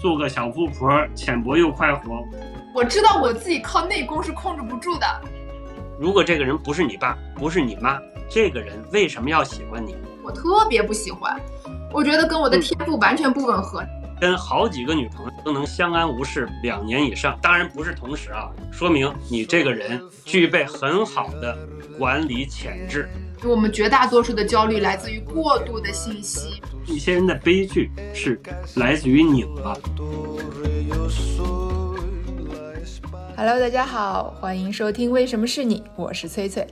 做个小富婆，浅薄又快活。我知道我自己靠内功是控制不住的。如果这个人不是你爸，不是你妈，这个人为什么要喜欢你？我特别不喜欢，我觉得跟我的天赋完全不吻合。跟好几个女朋友都能相安无事两年以上，当然不是同时啊，说明你这个人具备很好的管理潜质。我们绝大多数的焦虑来自于过度的信息，一些人的悲剧是来自于拧巴。Hello，大家好，欢迎收听《为什么是你》，我是崔崔。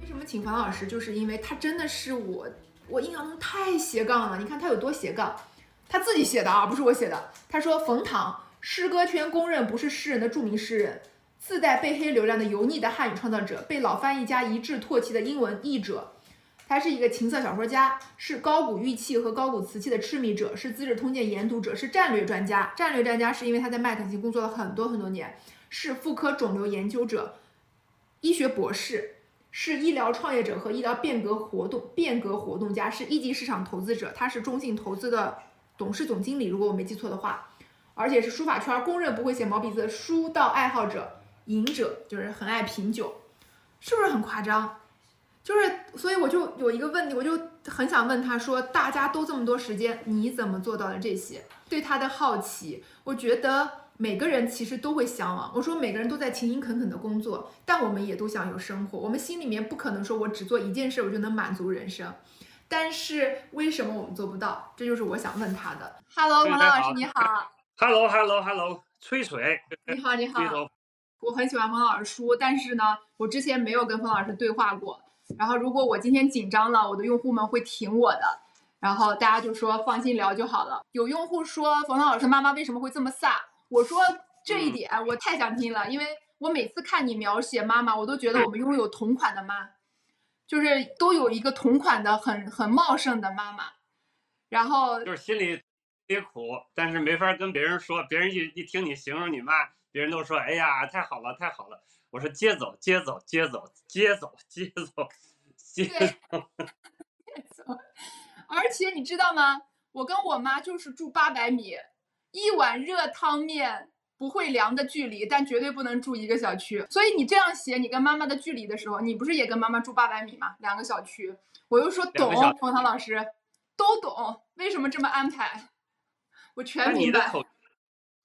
为什么请樊老师？就是因为他真的是我，我印象中太斜杠了。你看他有多斜杠，他自己写的啊，不是我写的。他说冯唐，诗歌圈公认不是诗人的著名诗人，自带被黑流量的油腻的汉语创造者，被老翻译家一致唾弃的英文译者。他是一个情色小说家，是高古玉器和高古瓷器的痴迷者，是《资治通鉴》研读者，是战略专家。战略专家是因为他在麦肯锡工作了很多很多年，是妇科肿瘤研究者，医学博士，是医疗创业者和医疗变革活动变革活动家，是一级市场投资者。他是中信投资的董事总经理，如果我没记错的话，而且是书法圈公认不会写毛笔字的书道爱好者，饮者就是很爱品酒，是不是很夸张？就是，所以我就有一个问题，我就很想问他说，大家都这么多时间，你怎么做到的这些？对他的好奇，我觉得每个人其实都会向往。我说每个人都在勤勤恳恳的工作，但我们也都想有生活。我们心里面不可能说我只做一件事我就能满足人生，但是为什么我们做不到？这就是我想问他的。Hello，王老师你好。Hello，Hello，Hello，崔水，你好，你好。我很喜欢冯老师书，但是呢，我之前没有跟冯老师对话过。然后如果我今天紧张了，我的用户们会挺我的。然后大家就说放心聊就好了。有用户说冯老师妈妈为什么会这么飒？我说这一点我太想听了，因为我每次看你描写妈妈，我都觉得我们拥有同款的妈，就是都有一个同款的很很茂盛的妈妈。然后就是心里也苦，但是没法跟别人说，别人一一听你形容你妈，别人都说哎呀太好了太好了。我说接走接走接走接走接走 接走。而且你知道吗？我跟我妈就是住八百米，一碗热汤面不会凉的距离，但绝对不能住一个小区。所以你这样写你跟妈妈的距离的时候，你不是也跟妈妈住八百米吗？两个小区，我又说懂，冯唐老师都懂，为什么这么安排？我全明白。你的口，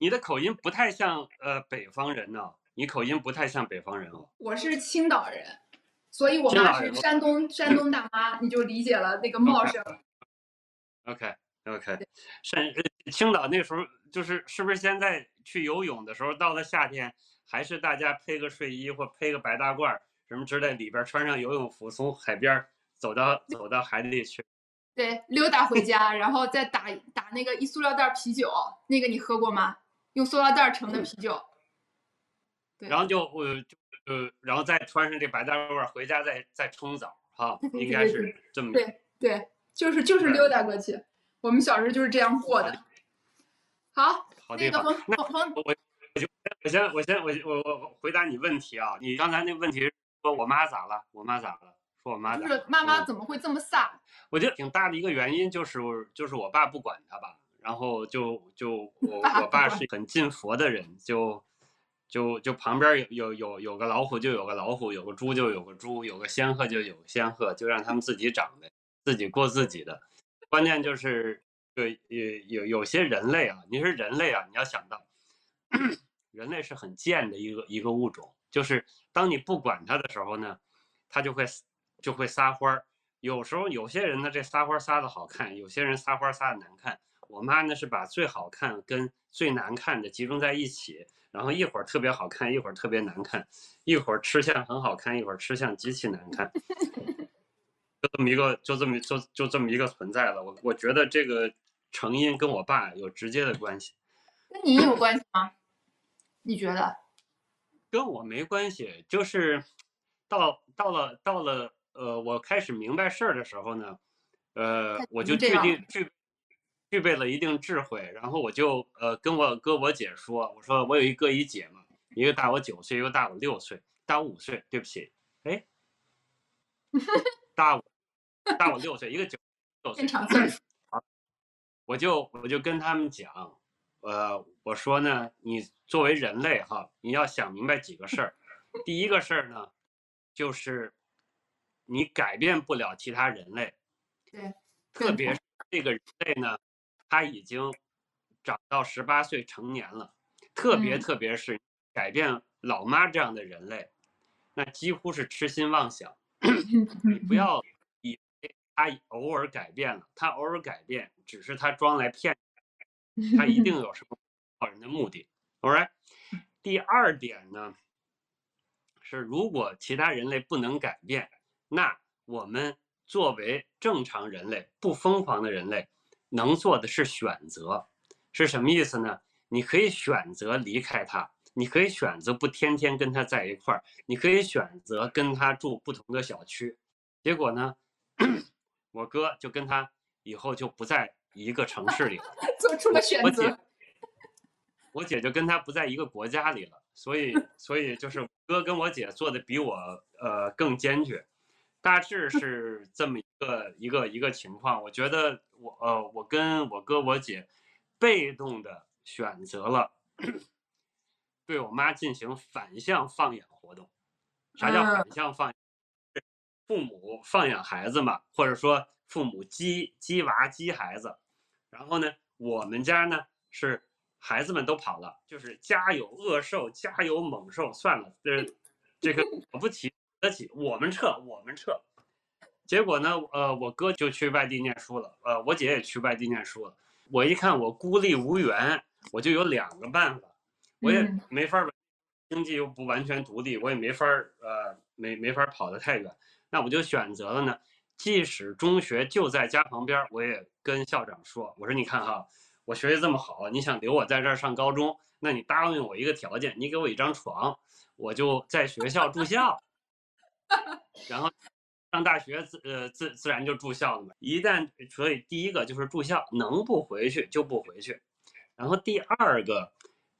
你的口音不太像呃北方人呢、哦，你口音不太像北方人哦。我是青岛人，所以我妈是山东山东大妈，你就理解了那个 茂盛。OK OK，山青岛那时候就是是不是现在去游泳的时候，到了夏天，还是大家配个睡衣或配个白大褂什么之类，里边穿上游泳服，从海边走到走到海里去。对，溜达回家，然后再打打那个一塑料袋啤酒，那个你喝过吗？用塑料袋盛的啤酒。对。然后就我就呃，然后再穿上这白大褂回家再再冲澡哈，应该是这么。对对。就是就是溜达过去，我们小时候就是这样过的。好，好那个冯冯，我我就我先我先我我我回答你问题啊，你刚才那问题是说我妈咋了？我妈咋了？说我妈咋？就是妈妈怎么会这么飒？我觉得挺大的一个原因就是就是我爸不管她吧，然后就就我 我爸是很信佛的人，就就就旁边有有有有个老虎就有个老虎，有个猪就有个猪，有个仙鹤就有个仙鹤，就让他们自己长呗。自己过自己的，关键就是，对有有有些人类啊，你说人类啊，你要想到，人类是很贱的一个一个物种，就是当你不管它的时候呢，它就会就会撒欢儿。有时候有些人呢，这撒欢儿撒的好看，有些人撒欢儿撒的难看。我妈呢是把最好看跟最难看的集中在一起，然后一会儿特别好看，一会儿特别难看，一会儿吃相很好看，一会儿吃相极其难看。就这么一个，就这么就就这么一个存在了。我我觉得这个成因跟我爸有直接的关系。跟你有关系吗？你觉得？跟我没关系，就是到到了到了呃，我开始明白事儿的时候呢，呃，我就确定具具备了一定智慧，然后我就呃跟我哥我姐说，我说我有一哥一姐嘛，一个大我九岁，一个大我六岁，大我五岁，对不起，哎，大我大我六岁，一个九六岁，我就我就跟他们讲，呃，我说呢，你作为人类哈，你要想明白几个事儿。第一个事儿呢，就是你改变不了其他人类，对，特别是这个人类呢，他已经长到十八岁成年了，特别嗯特别是改变老妈这样的人类，那几乎是痴心妄想。你不要以为他偶尔改变了，他偶尔改变只是他装来骗你，他一定 有什么好人的目的。All right，第二点呢，是如果其他人类不能改变，那我们作为正常人类、不疯狂的人类，能做的是选择，是什么意思呢？你可以选择离开他，你可以选择不天天跟他在一块儿，你可以选择跟他住不同的小区。结果呢，我哥就跟他以后就不在一个城市里了。做出了选我姐择。我姐就跟他不在一个国家里了，所以所以就是我哥跟我姐做的比我呃更坚决，大致是这么一个一个一个情况。我觉得我呃我跟我哥我姐被动的选择了 对我妈进行反向放养活动。啥叫嗯反向放养？父母放养孩子嘛，或者说父母鸡鸡娃鸡孩子，然后呢，我们家呢是孩子们都跑了，就是家有恶兽，家有猛兽，算了，这这个了不起得起，我们撤，我们撤。结果呢，呃，我哥就去外地念书了，呃，我姐也去外地念书了。我一看我孤立无援，我就有两个办法，我也嗯。没法儿经济又不完全独立，我也没法儿呃没没法儿跑得太远，那我就选择了呢，即使中学就在家旁边儿，我也跟校长说，我说你看哈，我学习这么好，你想留我在这儿上高中，那你答应我一个条件，你给我一张床，我就在学校住校，然后上大学自呃自自然就住校了嘛。一旦所以第一个就是住校，能不回去就不回去，然后第二个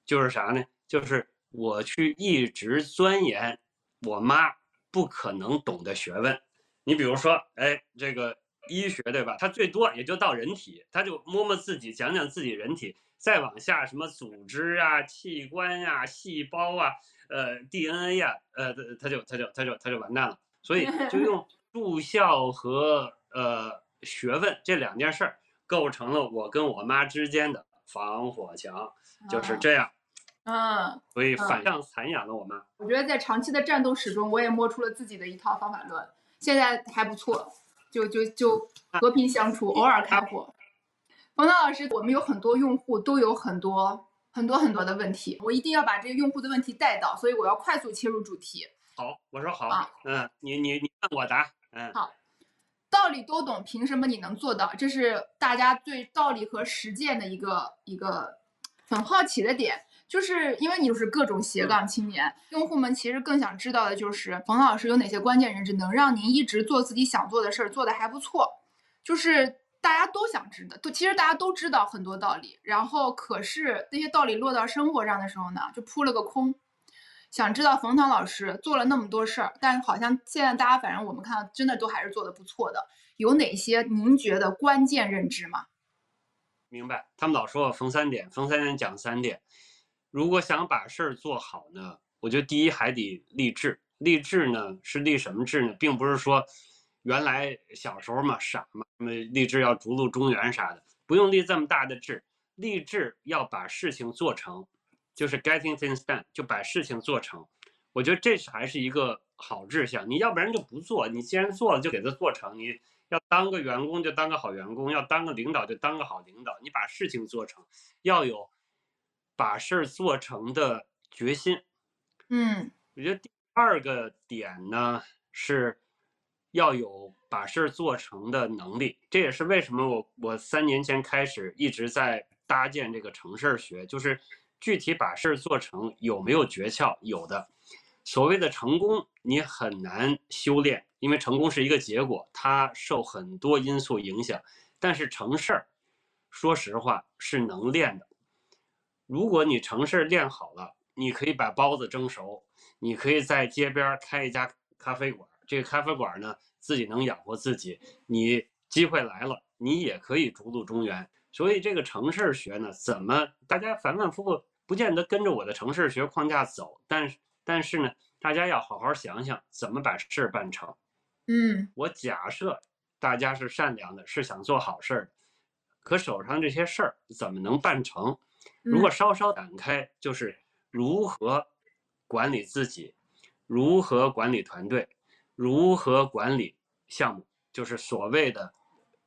就是啥呢？就是我去一直钻研我妈不可能懂的学问。你比如说，哎，这个医学对吧？它最多也就到人体，他就摸摸自己，讲讲自己人体，再往下什么组织啊、器官啊、细胞啊、呃 DNA 呀、呃，他就他就他就他就完蛋了。所以就用住校和呃学问这两件事儿，构成了我跟我妈之间的防火墙，就是这样。嗯，所以嗯反向残养了我妈。我觉得在长期的战斗史中，我也摸出了自己的一套方法论，现在还不错，就就就和平相处，偶尔开火。冯涛老师，我们有很多用户都有很多很多很多的问题，我一定要把这个用户的问题带到，所以我要快速切入主题。好，我说好，啊嗯，你你你问我答，嗯，道理都懂，凭什么你能做到？这是大家对道理和实践的一个一个很好奇的点，就是因为你就是各种斜杠青年，用户们其实更想知道的就是冯老师有哪些关键认知能让您一直做自己想做的事儿，做的还不错，就是大家都想知道，都其实大家都知道很多道理，然后可是那些道理落到生活上的时候呢，就扑了个空。想知道冯唐老师做了那么多事儿，但好像现在大家反正我们看到真的都还是做的不错的。有哪些您觉得关键认知吗？明白。他们老说我逢三点，逢三点讲三点。如果想把事儿做好呢，我觉得第一还得立志。立志呢是立什么志呢？并不是说原来小时候嘛傻嘛，那立志要逐鹿中原啥的，不用立这么大的志。立志要把事情做成，就是 getting things done，就把事情做成。我觉得这是还是一个好志向。你要不然就不做，你既然做了就给它做成。你要当个员工就当个好员工，要当个领导就当个好领导。你把事情做成，要有把事儿做成的决心。嗯我觉得第二个点呢是要有把事儿做成的能力，这也是为什么我我三年前开始一直在搭建这个成事儿学，就是具体把事儿做成有没有诀窍？有的。所谓的成功，你很难修炼，因为成功是一个结果，它受很多因素影响。但是成事儿，说实话是能练的。如果你成事儿练好了，你可以把包子蒸熟，你可以在街边开一家咖啡馆，这个咖啡馆呢自己能养活自己。你机会来了，你也可以逐鹿中原。所以这个成事儿学呢，怎么大家反反复复不见得跟着我的城市学框架走，但是但是呢，大家要好好想想怎么把事儿办成。嗯我假设大家是善良的，是想做好事儿的，可手上这些事儿怎么能办成？如果稍稍展开，就是如何管理自己，如何管理团队，如何管理项目，就是所谓的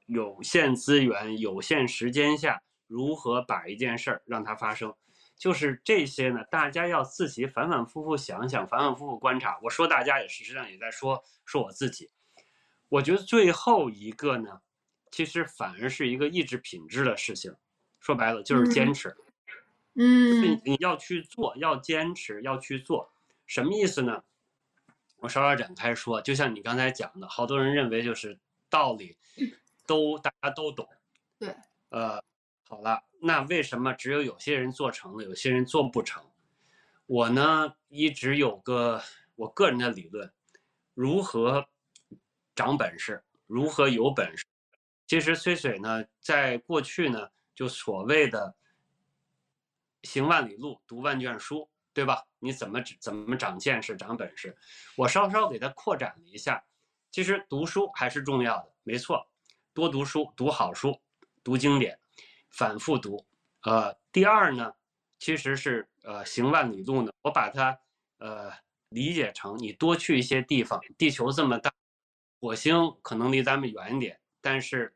有限资源、有限时间下，如何把一件事儿让它发生。就是这些呢，大家要自己反反复复想想，反反复复观察。我说大家也实际上也在说说我自己。我觉得最后一个呢，其实反而是一个意志品质的事情。说白了就是坚嗯持。嗯你你要去做，要坚持，要去做，什么意思呢？我稍稍展开说，就像你刚才讲的，好多人认为就是道理都大家都懂，对，呃，好了，那为什么只有有些人做成了，有些人做不成？我呢一直有个我个人的理论，如何长本事，如何有本事。其实崔水呢，在过去呢，就所谓的行万里路，读万卷书，对吧？你怎么怎么长见识、长本事？我稍稍给它扩展了一下。其实读书还是重要的，没错，多读书，读好书，读经典，反复读。呃，第二呢，其实是呃行万里路呢，我把它呃理解成你多去一些地方。地球这么大，火星可能离咱们远一点，但是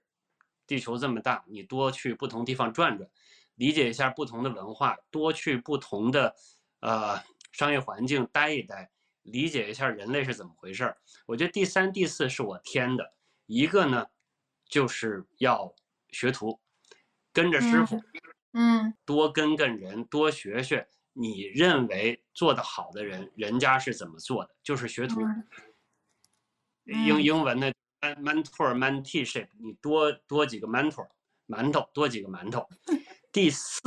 地球这么大，你多去不同地方转转。理解一下不同的文化，多去不同的呃商业环境待一待，理解一下人类是怎么回事儿。我觉得第三、第四是我添的，一个呢就是要学徒，跟着师傅，嗯多跟跟人，多学学你认为做得好的人，人家是怎么做的，就是学徒。嗯英嗯英文的 mentor menteeship，你多多几个 mentor 馒头，多几个馒头。第四，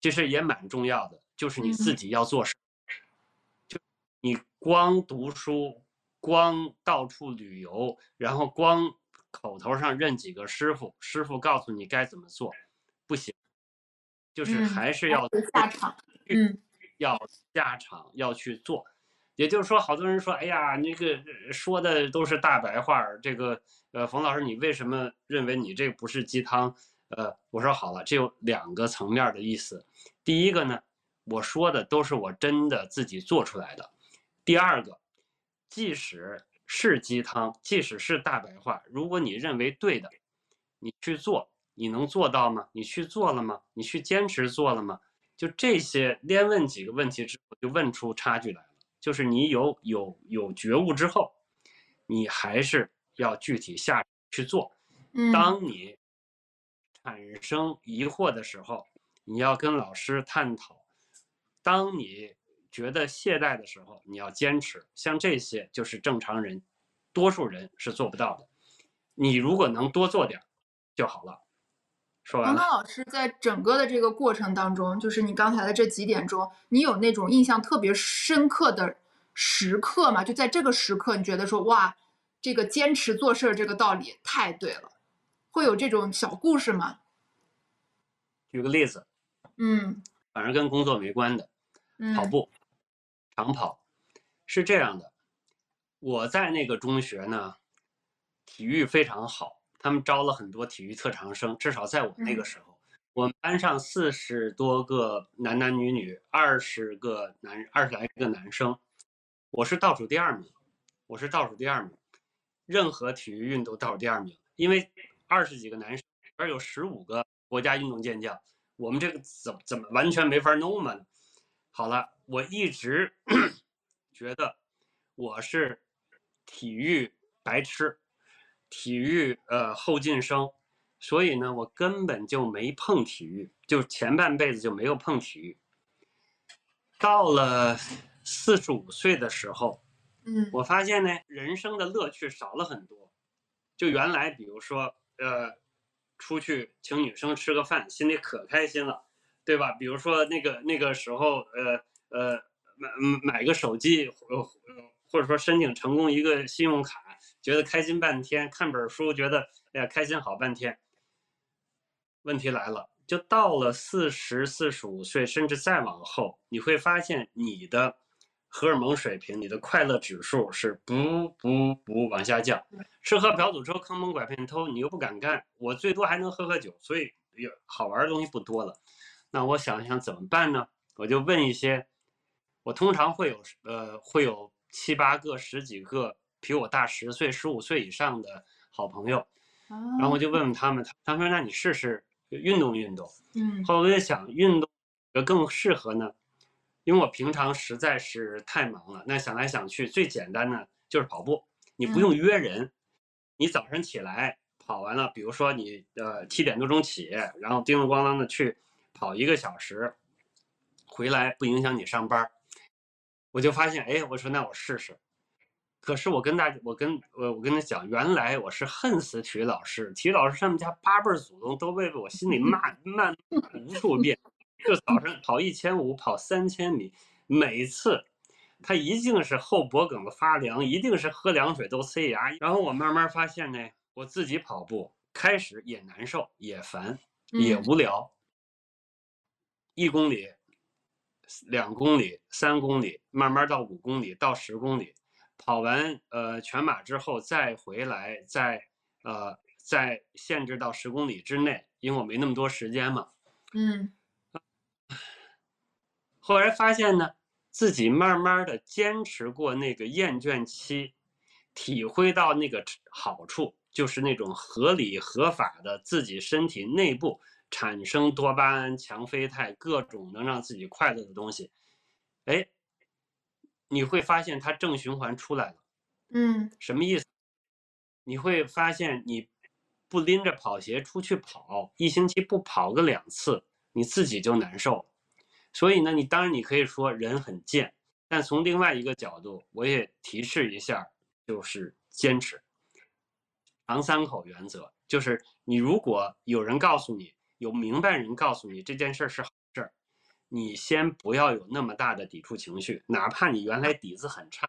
其实也蛮重要的，就是你自嗯己要做事。就你光读书，光到处旅游，然后光口头上认几个师傅，师傅告诉你该怎么做，不行，就是嗯还是要有下场。嗯要下场，要去做。也就是说，好多人说，哎呀，那个呃说的都是大白话儿。这个，呃，冯老师，你为什么认为你这不是鸡汤？呃，我说好了，这有两个层面儿的意思。第一个呢，我说的都是我真的自己做出来的。第二个，即使是鸡汤，即使是大白话，如果你认为对的，你去做，你能做到吗？你去做了吗？你去坚持做了吗？就这些，连问几个问题之后，就问出差距来了。就是你有有有觉悟之后，你还是要具体下去做。嗯，当你产生疑惑的时候，你要跟老师探讨；当你觉得懈怠的时候，你要坚持。像这些就是正常人，多数人是做不到的。你如果能多做点儿就好了。说完了。王刚老师在整个的这个过程当中，就是你刚才的这几点中，你有那种印象特别深刻的时刻吗？就在这个时刻，你觉得说哇，这个坚持做事儿这个道理太对了，会有这种小故事吗？举个例子，嗯反正跟工作没关的，嗯，跑步、长跑，是这样的。我在那个中学呢，体育非常好，他们招了很多体育特长生，至少在我那个嗯时候，我们班上四十多个男男女女，二十个男二十来个男生，我是倒数第二名，我是倒数第二名，任何体育运动倒数第二名，因为二十几个男生里边有十五个国家运动健将，我们这个怎么怎么完全没法弄嘛？好了，我一直 觉得我是体育白痴，体育呃后进生，所以呢，我根本就没碰体育，就前半辈子就没有碰体育。到了四十五岁的时候，嗯我发现呢，人生的乐趣少了很多。就原来，比如说，呃，出去请女生吃个饭，心里可开心了，对吧？比如说那个那个时候，呃呃，买嗯买个手机，呃或者说申请成功一个信用卡，觉得开心半天；看本书，觉得哎呀开心好半天。问题来了，就到了四十四十五岁，甚至再往后，你会发现你的荷尔蒙水平、你的快乐指数是不不不往下降。吃喝嫖赌抽坑蒙拐骗偷，你又不敢干，我最多还能喝喝酒，所以有好玩的东西不多了。那我想想怎么办呢？我就问一些，我通常会有呃会有七八个、十几个比我大十岁、十五岁以上的好朋友，然后我就问问他们，他们说那你试试运动运动。嗯后来我就想，运动更适合呢？因为我平常实在是太忙了，那想来想去，最简单的就是跑步，你不用约人，你早晨起来跑完了，比如说你呃七点多钟起，然后叮铃咣啷的去跑一个小时，回来不影响你上班儿。我就发现，哎，我说那我试试。可是我跟大我跟我我跟他讲，原来我是恨死体育老师，体育老师他们家八辈儿祖宗都为我心里骂 骂无数遍。就早上跑一千五，跑三千米，每次他一定是后脖梗子发凉，一定是喝凉水都塞牙。然后我慢慢发现呢，我自己跑步开始也难受，也烦，也嗯无聊。一公里、两公里、三公里，慢慢到五公里，到十公里，跑完呃全马之后再回来，再呃再限制到十公里之内，因为我没那么多时间嘛。嗯后来发现呢，自己慢慢的坚持过那个厌倦期，体会到那个好处，就是那种合理合法的自己身体内部产生多巴胺、强啡肽各种能让自己快乐的东西。哎，你会发现它正循环出来了。嗯什么意思？你会发现你不拎着跑鞋出去跑，一星期不跑个两次，你自己就难受。所以呢，你当然你可以说人很贱，但从另外一个角度，我也提示一下，就是坚持。长三口原则就是，你如果有人告诉你，有明白人告诉你这件事儿是好事儿，你先不要有那么大的抵触情绪，哪怕你原来底子很差，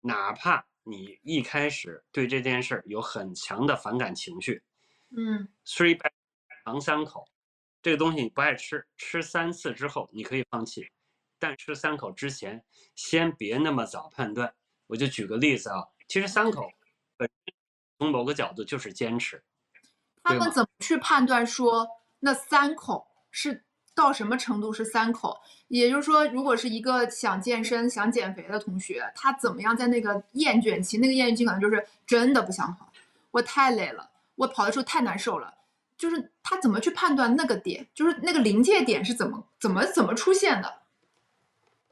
哪怕你一开始对这件事儿有很强的反感情绪嗯，three 长三口，这个东西你不爱吃，吃三次之后你可以放弃，但吃三口之前先别那么早判断。我就举个例子啊，其实三口本身从某个角度就是坚持，他们怎么去判断说那三口是到什么程度是三口？也就是说，如果是一个想健身、想减肥的同学，他怎么样在那个厌倦期？那个厌倦期可能就是真的不想跑，我太累了，我跑的时候太难受了。就是他怎么去判断那个点，就是那个临界点是怎么怎么怎么出现的？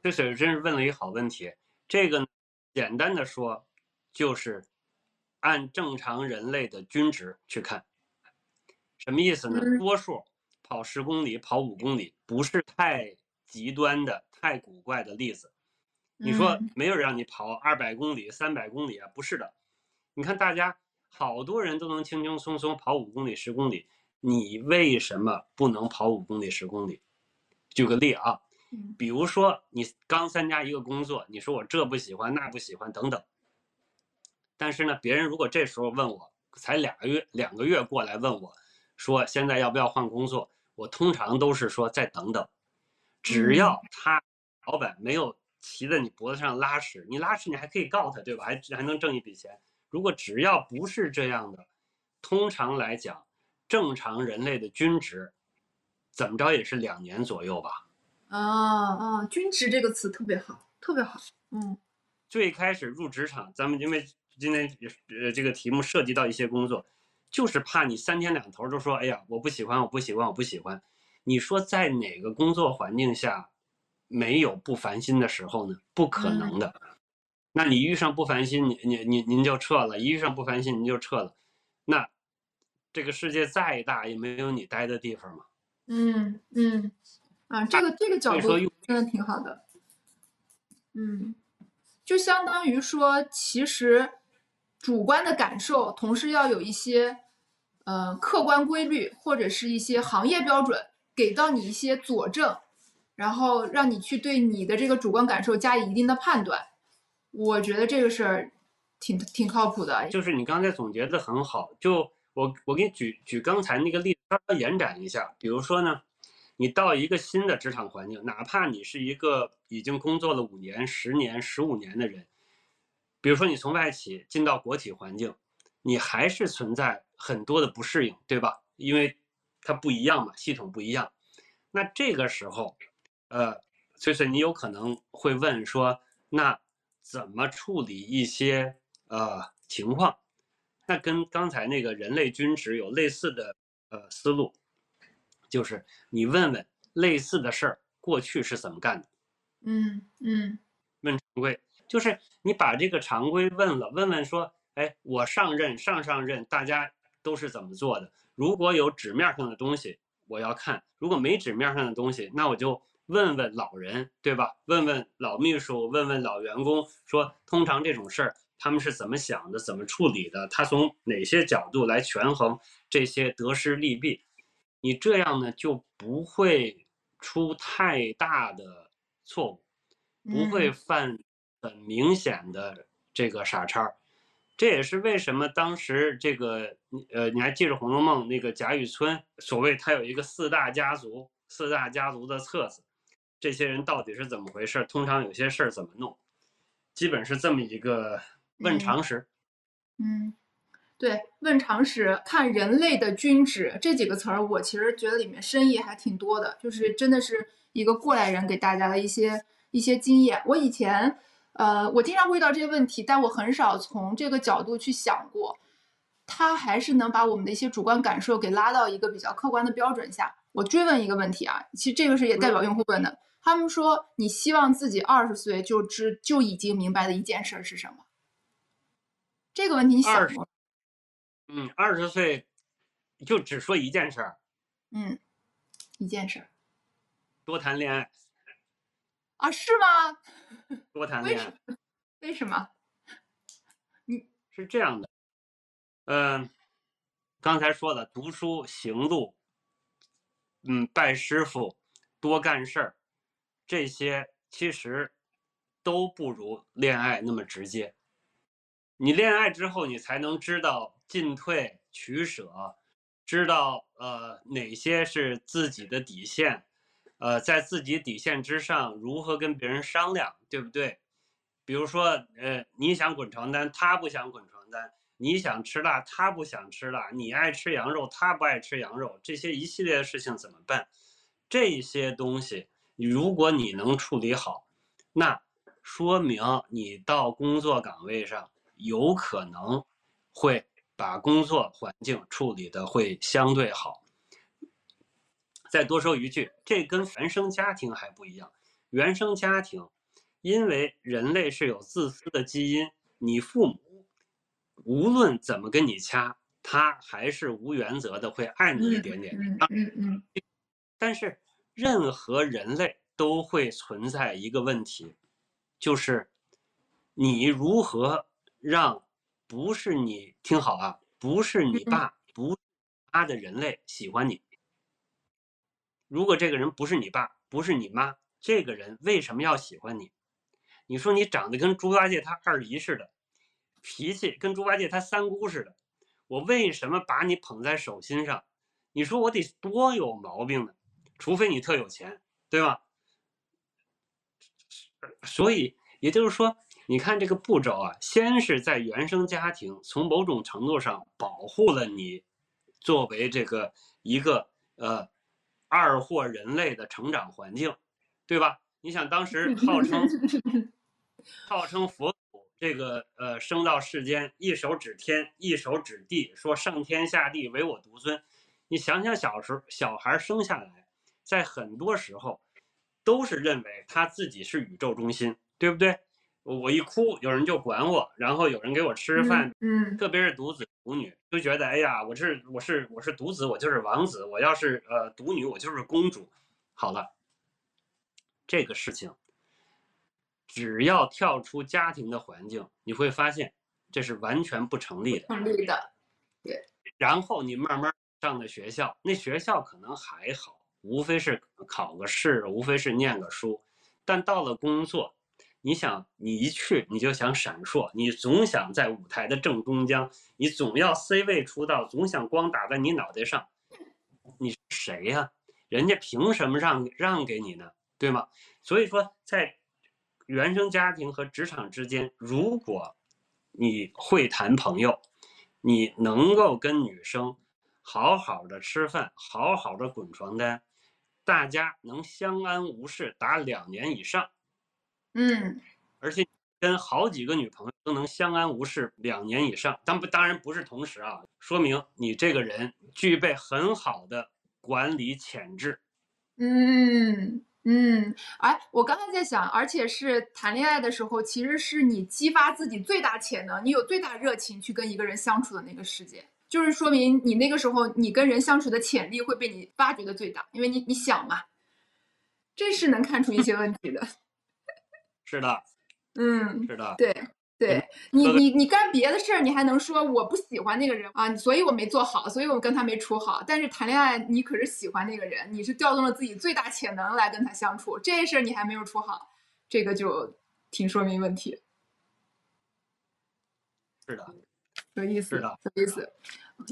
这水真是问了一个好问题。这个，简单的说，就是按正常人类的均值去看，什么意思呢？嗯多数跑十公里、跑五公里不是太极端的、太古怪的例子。你说嗯没有让你跑二百公里、三百公里啊？不是的，你看大家好多人都能轻轻松松跑五公里、十公里，你为什么不能跑五公里、十公里？举个例啊，嗯比如说你刚参加一个工作，你说我这不喜欢那不喜欢等等，但是呢，别人如果这时候问我，才两个月两个月过来问我，说现在要不要换工作，我通常都是说再等等，只要他老板没有骑在你脖子上拉屎，你拉屎你还可以告他，对吧？还还能挣一笔钱。如果只要不是这样的，通常来讲，正常人类的均值，怎么着也是两年左右吧。啊啊，均值这个词特别好，特别好。嗯最开始入职场，咱们因为今天呃这个题目涉及到一些工作，就是怕你三天两头就说，哎呀，我不喜欢，我不喜欢，我不喜欢。你说在哪个工作环境下没有不烦心的时候呢？不可能的。那你遇上不烦心，你你你您就撤了；一遇上不烦心，您就撤了。那这个世界再大，也没有你待的地方嘛。嗯嗯，啊，这个这个角度真的挺好的。嗯，就相当于说，其实主观的感受，同时要有一些呃客观规律或者是一些行业标准，给到你一些佐证，然后让你去对你的这个主观感受加以一定的判断。我觉得这个事儿挺挺靠谱的。就是你刚才总结的很好，就我我给你举举刚才那个例子，稍微延展一下。比如说呢，你到一个新的职场环境，哪怕你是一个已经工作了五年、十年、十五年的人，比如说你从外企进到国企环境，你还是存在很多的不适应，对吧？因为它不一样嘛，系统不一样。那这个时候，呃，所以你有可能会问说，那怎么处理一些呃情况？那跟刚才那个人类均值有类似的呃思路，就是你问问类似的事儿过去是怎么干的，嗯嗯，问常规，就是你把这个常规问了，问问说，哎，我上任上上任大家都是怎么做的？如果有纸面上的东西，我要看；如果没纸面上的东西，那我就问问老人，对吧？问问老秘书，问问老员工，说通常这种事儿。他们是怎么想的，怎么处理的？他从哪些角度来权衡这些得失利弊？你这样呢，就不会出太大的错误，不会犯很明显的这个傻叉。这也是为什么当时这个，呃，你还记着《红楼梦》那个贾雨村，所谓他有一个四大家族，四大家族的册子，这些人到底是怎么回事？通常有些事儿怎么弄？基本是这么一个。问常识，嗯，对，问常识，看人类的均值这几个词儿，我其实觉得里面深意还挺多的，就是真的是一个过来人给大家的一些一些经验。我以前，呃，我经常会遇到这些问题，但我很少从这个角度去想过，他还是能把我们的一些主观感受给拉到一个比较客观的标准下。我追问一个问题啊，其实这个是也代表用户问的，他们说你希望自己二十岁就知就已经明白的一件事是什么？这个问题你想过？嗯，二十岁就只说一件事儿。嗯，一件事儿。多谈恋爱。啊，是吗？多谈恋爱。为什么？你是这样的，嗯，刚才说的读书行路，嗯，拜师傅，多干事儿，这些其实都不如恋爱那么直接。你恋爱之后，你才能知道进退取舍，知道呃哪些是自己的底线，呃，在自己底线之上如何跟别人商量，对不对？比如说，呃，你想滚床单，他不想滚床单；你想吃辣，他不想吃辣；你爱吃羊肉，他不爱吃羊肉，这些一系列的事情怎么办？这些东西，如果你能处理好，那说明你到工作岗位上。有可能会把工作环境处理的会相对好。再多说一句，这跟原生家庭还不一样。原生家庭，因为人类是有自私的基因，你父母无论怎么跟你掐，他还是无原则的会爱你一点点。嗯嗯嗯。但是任何人类都会存在一个问题，就是你如何。让不是你听好啊，不是你爸，不他的人类喜欢你。如果这个人不是你爸，不是你妈，这个人为什么要喜欢你？你说你长得跟猪八戒他二姨似的，脾气跟猪八戒他三姑似的，我为什么把你捧在手心上？你说我得多有毛病呢？除非你特有钱，对吧？所以也就是说。你看这个步骤啊，先是在原生家庭从某种程度上保护了你，作为这个一个呃二货人类的成长环境，对吧？你想当时 号称号称佛祖这个呃生到世间，一手指天，一手指地，说上天下地唯我独尊。你想想小时候小孩生下来，在很多时候都是认为他自己是宇宙中心，对不对？我一哭，有人就管我，然后有人给我吃饭，嗯，特别是独子独女，就觉得哎呀，我是我是我是独子，我就是王子；我要是呃独女，我就是公主。好了，这个事情，只要跳出家庭的环境，你会发现这是完全不成立的。成立的，对。然后你慢慢上的学校，那学校可能还好，无非是考个试，无非是念个书，但到了工作。你想你一去你就想闪烁，你总想在舞台的正中央，你总要 C 位出道，总想光打在你脑袋上，你谁呀、人家凭什么让让给你呢？对吗？所以说，在原生家庭和职场之间，如果你会谈朋友，你能够跟女生好好的吃饭，好好的滚床单，大家能相安无事达两年以上，嗯而且跟好几个女朋友都能相安无事两年以上，当不当然不是同时啊，说明你这个人具备很好的管理潜质。嗯嗯，哎，我刚才在想，而且是谈恋爱的时候，其实是你激发自己最大潜能，你有最大热情去跟一个人相处的那个时间，就是说明你那个时候你跟人相处的潜力会被你发掘的最大，因为你你想嘛，这是能看出一些问题的。是的，嗯，是的，对对，你你你干别的事儿，你还能说我不喜欢那个人啊，所以我没做好，所以我跟他没处好。但是谈恋爱，你可是喜欢那个人，你是调动了自己最大潜能来跟他相处，这事儿你还没有处好，这个就挺说明问题。是的，有意思，是的有意思。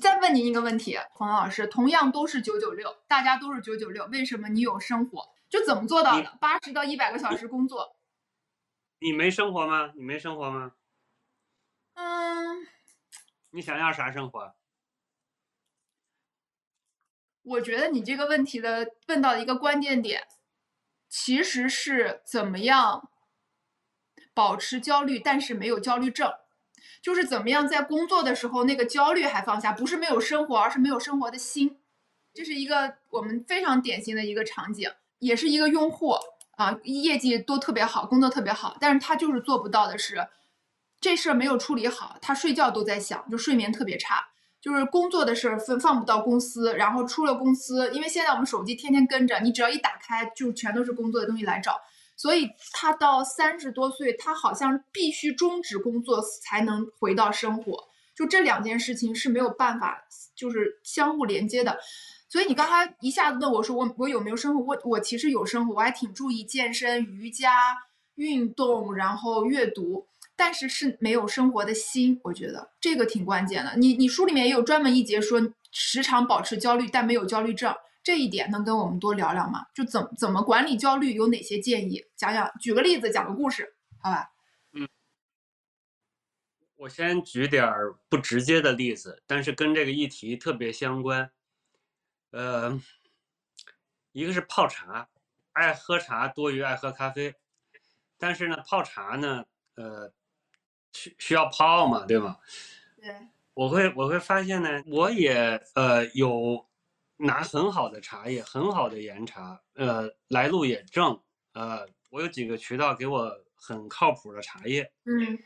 再问您一个问题，孔老师，同样都是九九六，大家都是九九六，为什么你有生活？就怎么做到的？八十到一百个小时工作，你没生活吗？你没生活吗？嗯，你想要啥生活？我觉得你这个问题的问到一个关键点，其实是怎么样保持焦虑，但是没有焦虑症，就是怎么样在工作的时候那个焦虑还放下，不是没有生活，而是没有生活的心。这是一个我们非常典型的一个场景，也是一个用户啊，业绩都特别好，工作特别好，但是他就是做不到的是，这事儿没有处理好，他睡觉都在想，就睡眠特别差。就是工作的事儿分放不到公司，然后出了公司，因为现在我们手机天天跟着，你只要一打开就全都是工作的东西来找，所以他到三十多岁，他好像必须终止工作才能回到生活，就这两件事情是没有办法就是相互连接的。所以你刚才一下子问我说我我有没有生活？我我其实有生活，我还挺注意健身、瑜伽、运动，然后阅读。但是是没有生活的心，我觉得这个挺关键的。你你书里面也有专门一节说，时常保持焦虑但没有焦虑症，这一点能跟我们多聊聊吗？就怎怎么管理焦虑，有哪些建议？讲讲，举个例子，讲个故事，好吧？嗯我先举点儿不直接的例子，但是跟这个议题特别相关。呃，一个是泡茶，爱喝茶多于爱喝咖啡，但是呢，泡茶呢，呃，需需要泡嘛，对吗？对，我会我会发现呢，我也呃有拿很好的茶叶，很好的岩茶，呃来路也正，呃我有几个渠道给我很靠谱的茶叶，嗯。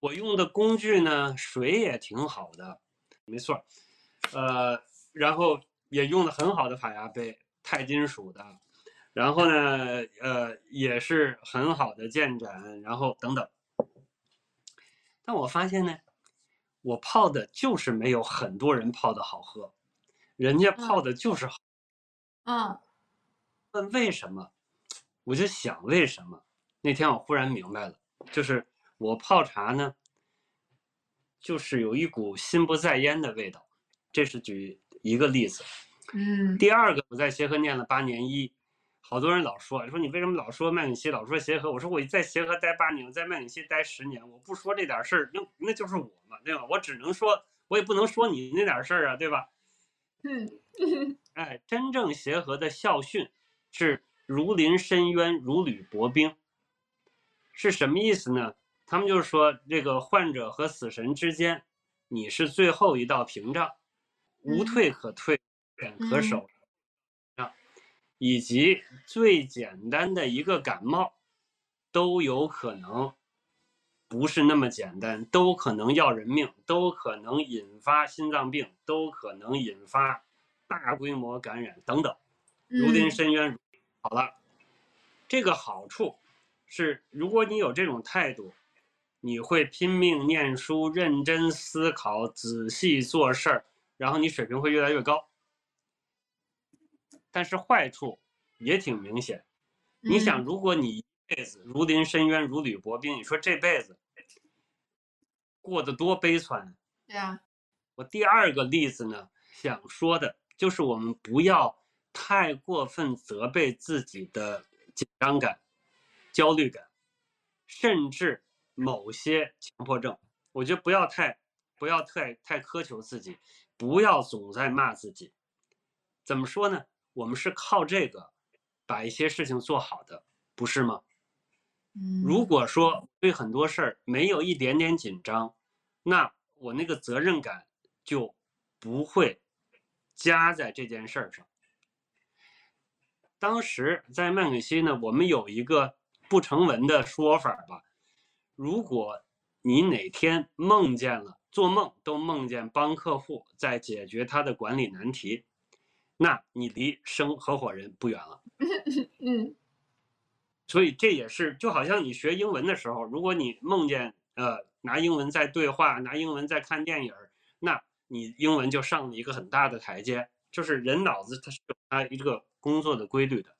我用的工具呢水也挺好的，没错儿，呃然后也用的很好的法压杯，钛金属的，然后呢呃也是很好的建盏，然后等等，但我发现呢。我泡的就是没有很多人泡的好喝，人家泡的就是好。嗯问为什么？我就想为什么？那天我忽然明白了，就是我泡茶呢，就是有一股心不在焉的味道。这是举一个例子。嗯第二个，我在协和念了八年医，好多人老说说你为什么老说麦肯锡，老说协和？我说我在协和待八年，我在麦肯锡待十年，我不说这点事儿，那那就是我嘛，对吧？我只能说，我也不能说你那点事儿啊，对吧？嗯哎，真正协和的校训是如临深渊，如履薄冰，是什么意思呢？他们就是说，这个患者和死神之间，你是最后一道屏障，无嗯退可退，忍可嗯守。啊，以及最简单的一个感冒，都有可能不是那么简单，都可能要人命，都可能引发心脏病，都可能引发大规模感染等等，如临嗯深渊。好了，这个好处是，如果你有这种态度，你会拼命念书、认真思考、仔细做事儿，然后你水平会越来越高。但是坏处也挺明显。你想，嗯如果你一辈子如临深渊，如履薄冰。你说这辈子过得多悲惨？对啊，我第二个例子呢，想说的就是我们不要太过分责备自己的紧张感、焦虑感，甚至某些强迫症。我觉得不要太不要太太苛求自己，不要总在骂自己。怎么说呢？我们是靠这个把一些事情做好的，不是吗？嗯，如果说对很多事儿没有一点点紧张，那我那个责任感就不会加在这件事儿上。当时在麦肯锡呢，我们有一个不成文的说法吧：如果你哪天梦见了，做梦都梦见帮客户在解决他的管理难题，那你离升合伙人不远了。嗯所以这也是，就好像你学英文的时候，如果你梦见呃拿英文在对话，拿英文在看电影儿，那你英文就上了一个很大的台阶。就是人脑子它是有它一个工作的规律的。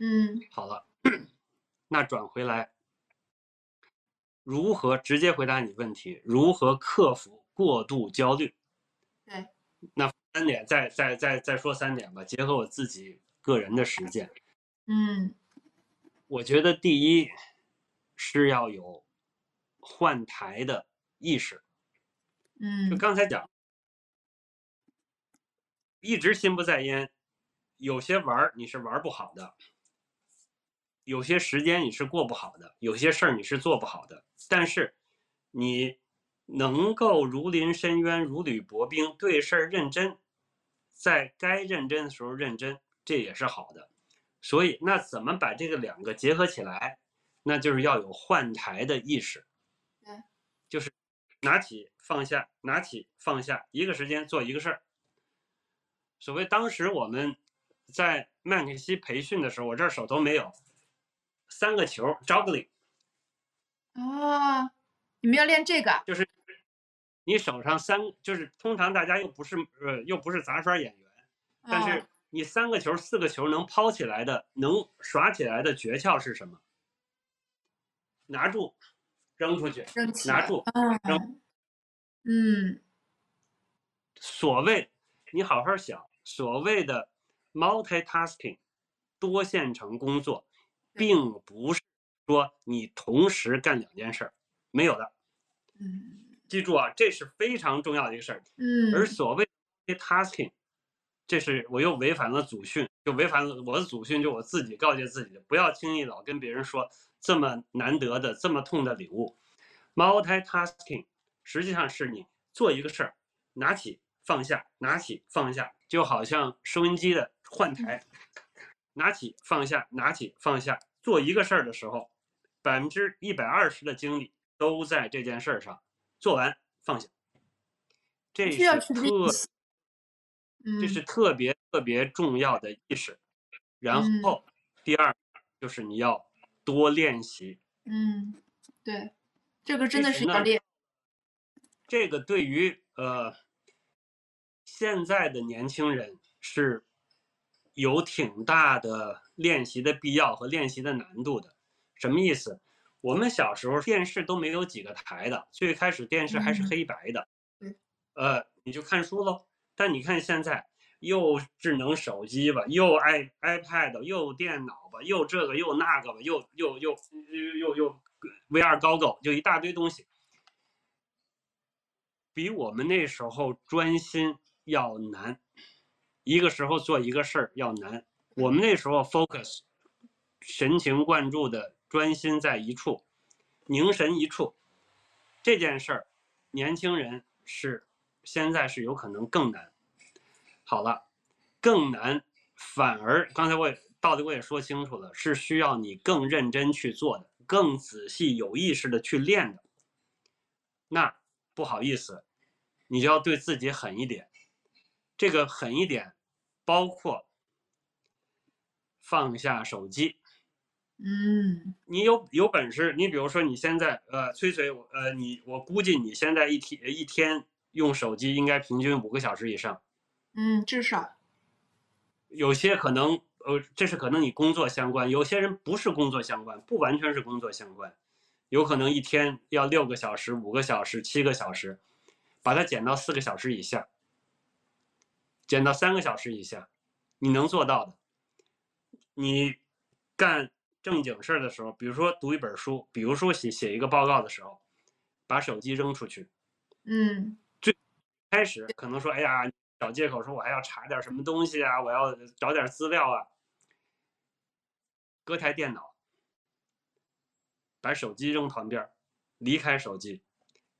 嗯好了，那转回来，如何直接回答你问题？如何克服过度焦虑？对，那三点，再再再再说三点吧，结合我自己个人的实践。嗯我觉得第一是要有换台的意识。嗯就嗯刚才讲，一直心不在焉，有些玩儿你是玩儿不好的，有些时间你是过不好的，有些事儿你是做不好的。但是你能够如临深渊，如履薄冰，对事儿认真，在该认真的时候认真，这也是好的。所以，那怎么把这个两个结合起来？那就是要有换台的意识。对，就是拿起放下，拿起放下，一个时间做一个事儿。所谓当时我们在麦肯锡培训的时候，我这儿手头没有三个球 juggling，哦，你们要练这个？就是你手上三，就是通常大家又不是呃又不是杂耍演员，但是哦你三个球、四个球能抛起来的、能耍起来的诀窍是什么？拿住，扔出去，拿住。扔嗯所谓你好好想，所谓的 multitasking 多线程工作，对并不是说你同时干两件事儿，没有的。嗯记住啊，这是非常重要的一个事儿。嗯，而所谓 multitasking，这是我又违反了祖训，就违反了我的祖训，就我自己告诫自己的，不要轻易老跟别人说这么难得的、这么痛的礼物。multitasking 实际上是你做一个事儿，拿起放下，拿起放下，就好像收音机的换台，拿起放下，拿起放下，做一个事儿的时候，百分之一百二十的精力都在这件事儿上，做完放下。这是特这是特别特别重要的意识。然嗯后第二就是你要多练习，嗯，对，这个真的是要练。这个对于呃现在的年轻人是有挺大的练习的必要和练习的难度的。什么意思？我们小时候电视都没有几个台的，最开始电视还是嗯黑白的，嗯，呃，你就看书喽。但你看现在又智能手机吧，又 i iPad，又电脑吧，又这个又那个吧，又又又又又又 VR 高狗，就一大堆东西。比我们那时候专心要难，一个时候做一个事儿要难。我们那时候 focus，神情贯注的专心在一处，凝神一处，这件事儿，年轻人是现在是有可能更难。好了，更难，反而刚才我也道理我也说清楚了，是需要你更认真去做的，更仔细、有意识的去练的。那不好意思，你就要对自己狠一点。这个狠一点，包括放下手机。嗯。你有有本事，你比如说你现在呃，崔崔，我呃，你我估计你现在一天一天用手机应该平均五个小时以上，嗯，至少。有些可能呃，这是可能你工作相关，有些人不是工作相关，不完全是工作相关，有可能一天要六个小时、五个小时、七个小时，把它减到四个小时以下，减到三个小时以下，你能做到的。你干正经事儿的时候，比如说读一本书，比如说写写一个报告的时候，把手机扔出去。嗯最开始可能说，哎呀，找借口说我还要查点什么东西啊，我要找点资料啊。搁台电脑，把手机扔旁边儿，离开手机。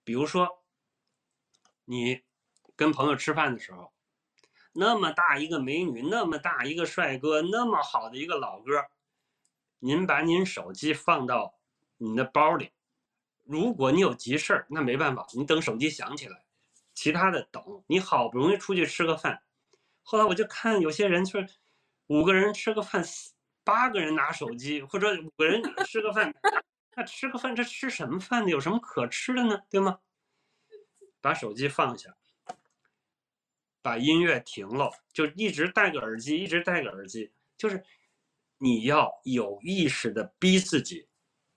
比如说，你跟朋友吃饭的时候，那么大一个美女，那么大一个帅哥，那么好的一个老哥，您把您手机放到你的包里。如果你有急事儿，那没办法，你等手机响起来。其他的等，你好不容易出去吃个饭，后来我就看有些人就是五个人吃个饭，八个人拿手机，或者五个人吃个饭，那吃个饭这吃什么饭呢？有什么可吃的呢？对吗？把手机放下，把音乐停了，就一直戴个耳机，一直戴个耳机，就是你要有意识的逼自己，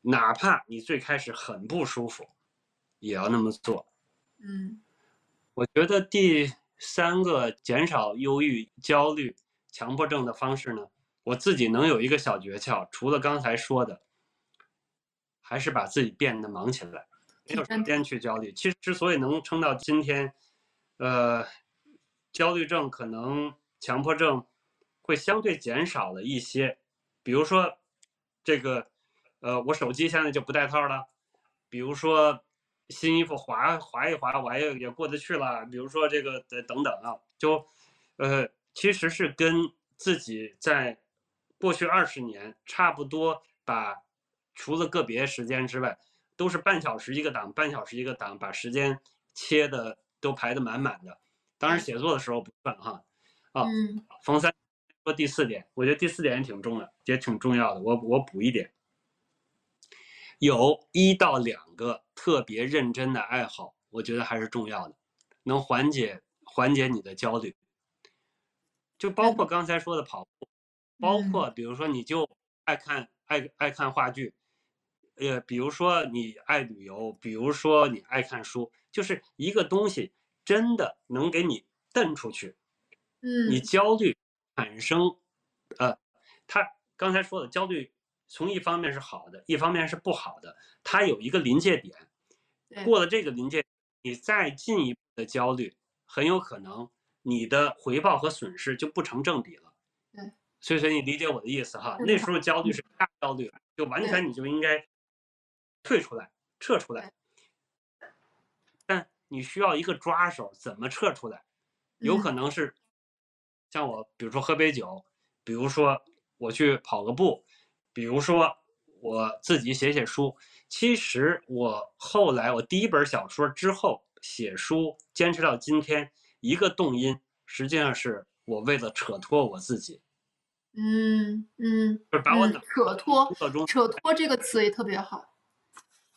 哪怕你最开始很不舒服，也要那么做。嗯我觉得第三个减少忧郁、焦虑、强迫症的方式呢，我自己能有一个小诀窍，除了刚才说的，还是把自己变得忙起来，没有时间去焦虑。其实之所以能撑到今天，呃，焦虑症可能强迫症会相对减少了一些，比如说这个，呃，我手机现在就不带套了，比如说。新衣服划划一划，我也也过得去了。比如说这个呃等等啊，就，呃，其实是跟自己在过去二十年差不多，把除了个别时间之外，都是半小时一个档，半小时一个档，把时间切的都排得满满的。当然写作的时候不算哈。啊，冯三说第四点，我觉得第四点也挺重要，也挺重要的。我我补一点。有一到两个特别认真的爱好，我觉得还是重要的，能缓解缓解你的焦虑。就包括刚才说的跑步，包括比如说你就爱看爱爱看话剧，呃，比如说你爱旅游，比如说你爱看书，就是一个东西真的能给你蹬出去，嗯，你焦虑产生，呃，他刚才说的焦虑。从一方面是好的，一方面是不好的，它有一个临界点，过了这个临界，你再进一步的焦虑，很有可能你的回报和损失就不成正比了。对，所以说你理解我的意思哈，那时候焦虑。是大焦虑，就完全你就应该退出来、撤出来。但你需要一个抓手，怎么撤出来？有可能是像我，比如说喝杯酒，比如说我去跑个步。比如说我自己写写书，其实我后来我第一本小说之后写书，坚持到今天，一个动因实际上是我为了扯脱我自己。嗯嗯，就是把我扯脱，扯脱这个词也特别好。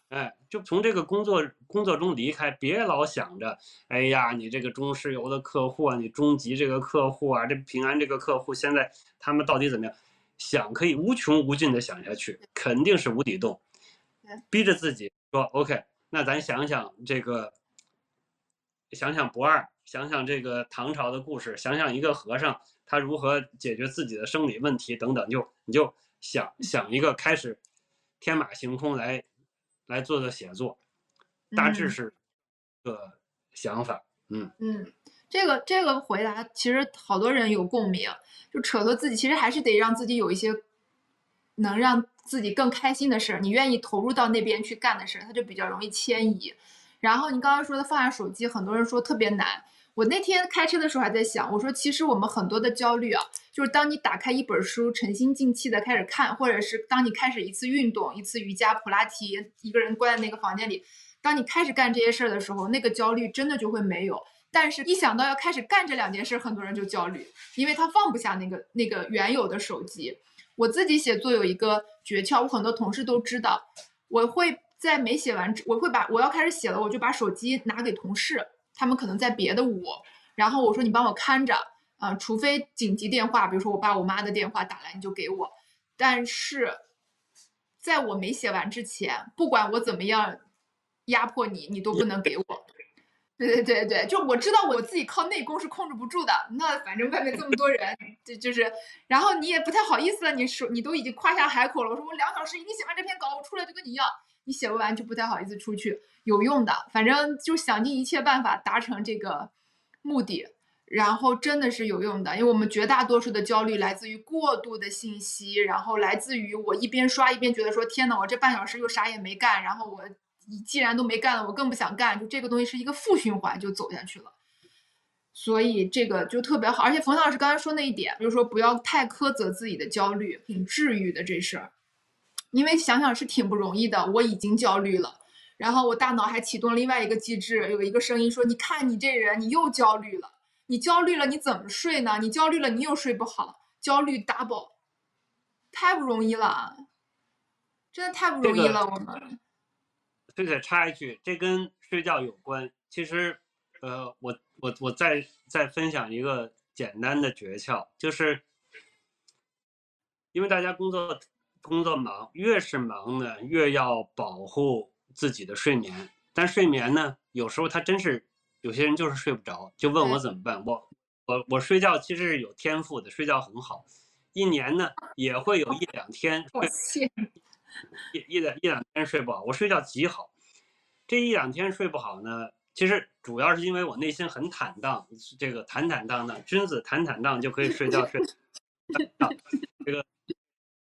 哎，就从这个工作工作中离开，别老想着，哎呀，你这个中石油的客户啊，你中集这个客户啊，这平安这个客户现在他们到底怎么样？想可以无穷无尽的想下去，肯定是无底洞。逼着自己说 OK，那咱想想这个，想想不二，想想这个唐朝的故事，想想一个和尚他如何解决自己的生理问题等等，就你就想想一个开始天马行空来来做的写作，大致是个想法。嗯嗯。这个这个回答其实好多人有共鸣，就扯到自己，其实还是得让自己有一些能让自己更开心的事儿，你愿意投入到那边去干的事儿，它就比较容易迁移。然后你刚刚说的放下手机，很多人说特别难。我那天开车的时候还在想，我说其实我们很多的焦虑啊，就是当你打开一本书，沉心静气的开始看，或者是当你开始一次运动，一次瑜伽、普拉提，一个人关在那个房间里，当你开始干这些事儿的时候，那个焦虑真的就会没有。但是，一想到要开始干这两件事，很多人就焦虑，因为他放不下那个那个原有的手机。我自己写作有一个诀窍，我很多同事都知道，我会在没写完，我会把我要开始写了，我就把手机拿给同事，他们可能在别的屋，然后我说你帮我看着，啊、除非紧急电话，比如说我爸我妈的电话打来，你就给我。但是在我没写完之前，不管我怎么样压迫你，你都不能给我。对对对对，就我知道我自己靠内功是控制不住的。那反正外面这么多人，就就是，然后你也不太好意思了，你说你都已经夸下海口了，我说我两小时一定写完这篇稿，我出来就跟你要。你写不完就不太好意思出去，有用的，反正就想尽一切办法达成这个目的，然后真的是有用的，因为我们绝大多数的焦虑来自于过度的信息，然后来自于我一边刷一边觉得说天呐，我这半小时又啥也没干，然后我既然都没干了，我更不想干，就这个东西是一个负循环就走下去了。所以这个就特别好，而且冯老师刚才说那一点，就是说不要太苛责自己的焦虑，挺治愈的这事儿。因为想想是挺不容易的，我已经焦虑了，然后我大脑还启动另外一个机制，有一个声音说：“你看你这人，你又焦虑了，你焦虑了，你怎么睡呢？你焦虑了，你又睡不好，焦虑 double，太不容易了，真的太不容易了，我们。”这得插一句，这跟睡觉有关。其实，呃，我我我再再分享一个简单的诀窍，就是因为大家工作工作忙，越是忙呢，越要保护自己的睡眠。但睡眠呢，有时候他真是有些人就是睡不着，就问我怎么办。我我我睡觉其实是有天赋的，睡觉很好，一年呢也会有一两天 我睡，一一两一两天睡不好，我睡觉极好。这一两天睡不好呢，其实主要是因为我内心很坦荡，这个坦坦荡荡，君子坦坦荡就可以睡觉睡。这个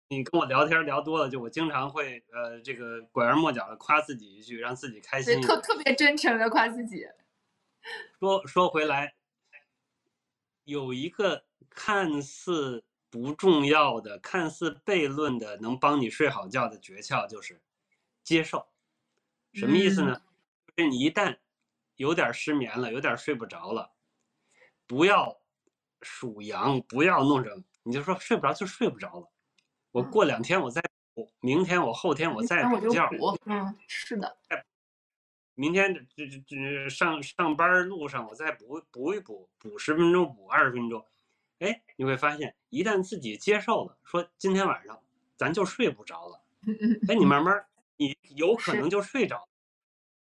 你跟我聊天聊多了，就我经常会呃这个拐弯抹角的夸自己一句，让自己开心。特特别真诚的夸自己。说说回来，有一个看似不重要的、看似悖论的，能帮你睡好觉的诀窍，就是接受。什么意思呢？就是你一旦有点失眠了，有点睡不着了，不要数羊，不要弄什么，你就说睡不着就睡不着了。我过两天我再补，明天我后天我再补觉。嗯，是的，明天这这这上上班路上我再补补一补，补十分钟，补二十分钟，哎，你会发现，一旦自己接受了，说今天晚上咱就睡不着了，哎，你慢慢，你有可能就睡着了，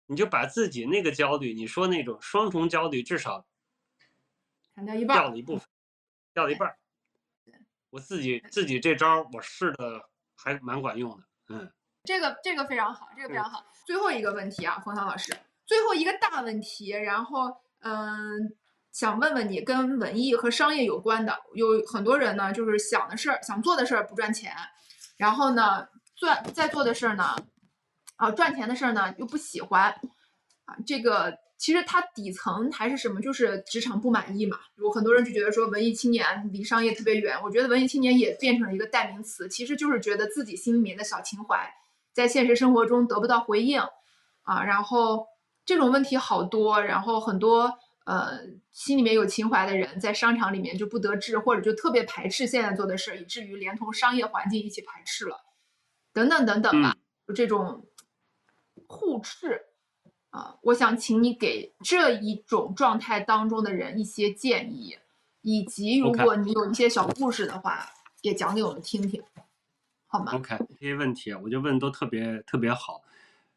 你就把自己那个焦虑，你说那种双重焦虑，至少砍掉一半。掉了一部分，掉了一半儿。我自己自己这招儿我试的还蛮管用的，嗯。这个这个非常好，这个非嗯常好。最后一个问题啊，冯唐老师，最后一个大问题，然后嗯，想问问你跟文艺和商业有关的，有很多人呢，就是想的事儿、想做的事儿不赚钱，然后呢，赚在做的事儿呢，啊，赚钱的事儿呢又不喜欢，啊，这个其实它底层还是什么，就是职场不满意嘛。有很多人就觉得说文艺青年离商业特别远，我觉得文艺青年也变成了一个代名词，其实就是觉得自己心里面的小情怀。在现实生活中得不到回应，啊，然后这种问题好多，然后很多呃心里面有情怀的人在商场里面就不得志，或者就特别排斥现在做的事儿，以至于连同商业环境一起排斥了，等等等等吧，就这种互斥啊，我想请你给这一种状态当中的人一些建议，以及如果你有一些小故事的话，也讲给我们听听，好吗？OK，这些问题啊，我觉得问得都特别特别好。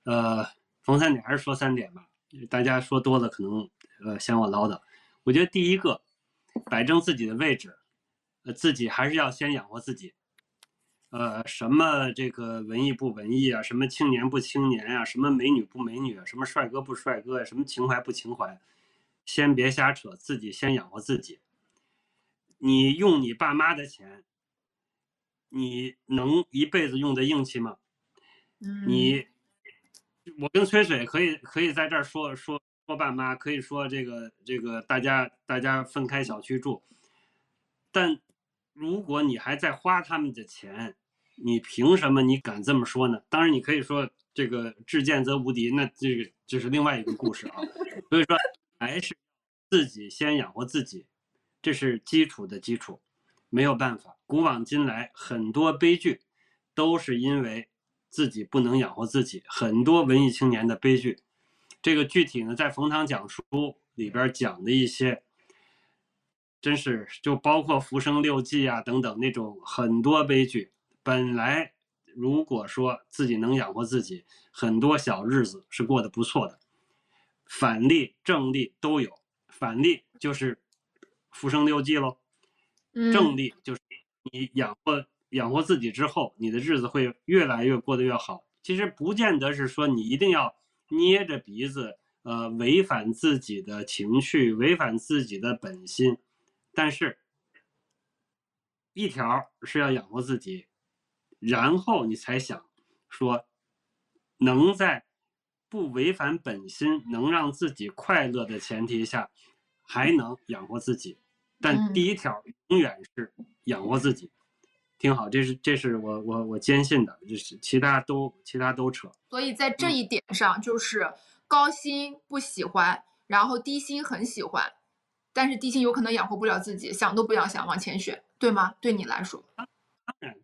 呃，冯三点还是说三点吧，大家说多了可能呃嫌我唠叨。我觉得第一个，摆正自己的位置，呃，自己还是要先养活自己。呃，什么这个文艺不文艺啊，什么青年不青年啊，什么美女不美女啊，什么帅哥不帅哥呀、什么情怀不情怀，先别瞎扯，自己先养活自己。你用你爸妈的钱，你能一辈子用得硬气吗？嗯，你，我跟崔水可以可以在这儿说说说爸妈，可以说这个这个大家大家分开小区住，但如果你还在花他们的钱，你凭什么你敢这么说呢？当然你可以说这个至贱则无敌，那这个这是另外一个故事啊。所以说还是自己先养活自己，这是基础的基础，没有办法。古往今来很多悲剧都是因为自己不能养活自己，很多文艺青年的悲剧。这个具体呢，在冯唐讲书里边讲的一些，真是就包括《浮生六记》啊等等那种很多悲剧。本来如果说自己能养活自己，很多小日子是过得不错的。反例、正例都有。反例就是《浮生六记》喽，正例就是你养活养活自己之后，你的日子会越来越过得越好。其实不见得是说你一定要捏着鼻子，呃，违反自己的情绪，违反自己的本心。但是，一条是要养活自己，然后你才想说，能在不违反本心、能让自己快乐的前提下，还能养活自己。但第一条永远是养活自己，挺好。这是这是我我我坚信的，就是其他都其他都扯。所以在这一点上，就是高薪不喜欢，然后低薪很喜欢。但是低薪有可能养活不了自己，想都不要想，往前选，对吗？对你来说，当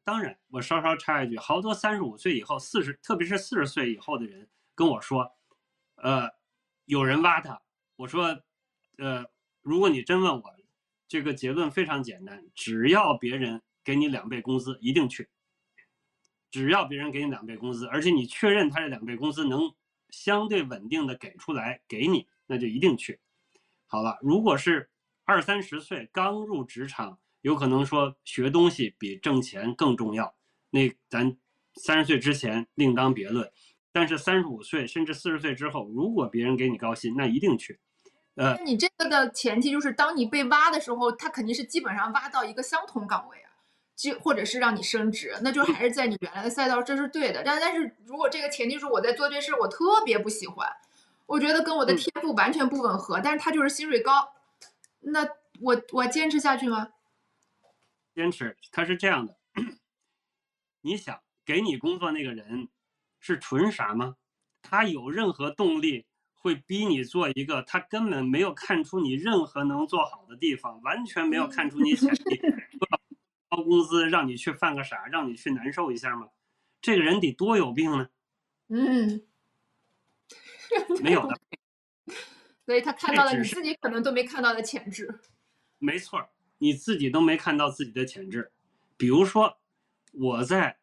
当然。我稍稍插一句，好多三十五岁以后、四十，特别是四十岁以后的人跟我说，呃，有人挖他。我说，呃，如果你真问我，这个结论非常简单，只要别人给你两倍工资，一定去。只要别人给你两倍工资，而且你确认他这两倍工资能相对稳定的给出来给你，那就一定去。好了，如果是二三十岁刚入职场，有可能说学东西比挣钱更重要。那咱三十岁之前另当别论，但是三十五岁甚至四十岁之后，如果别人给你高薪，那一定去。呃，你这个的前提就是，当你被挖的时候，他肯定是基本上挖到一个相同岗位啊，就或者是让你升职，那就还是在你原来的赛道，这是对的。但但是如果这个前提是我在做这事，我特别不喜欢。我觉得跟我的天赋完全不吻合，但是他就是薪水高，那我我坚持下去吗？坚持，他是这样的，你想给你工作那个人是纯傻吗？他有任何动力会逼你做一个他根本没有看出你任何能做好的地方，完全没有看出你潜力，高工资让你去犯个傻，让你去难受一下吗？这个人得多有病呢？嗯。没有的，所以他看到了你自己可能都没看到的潜质。没错，你自己都没看到自己的潜质。比如说，我在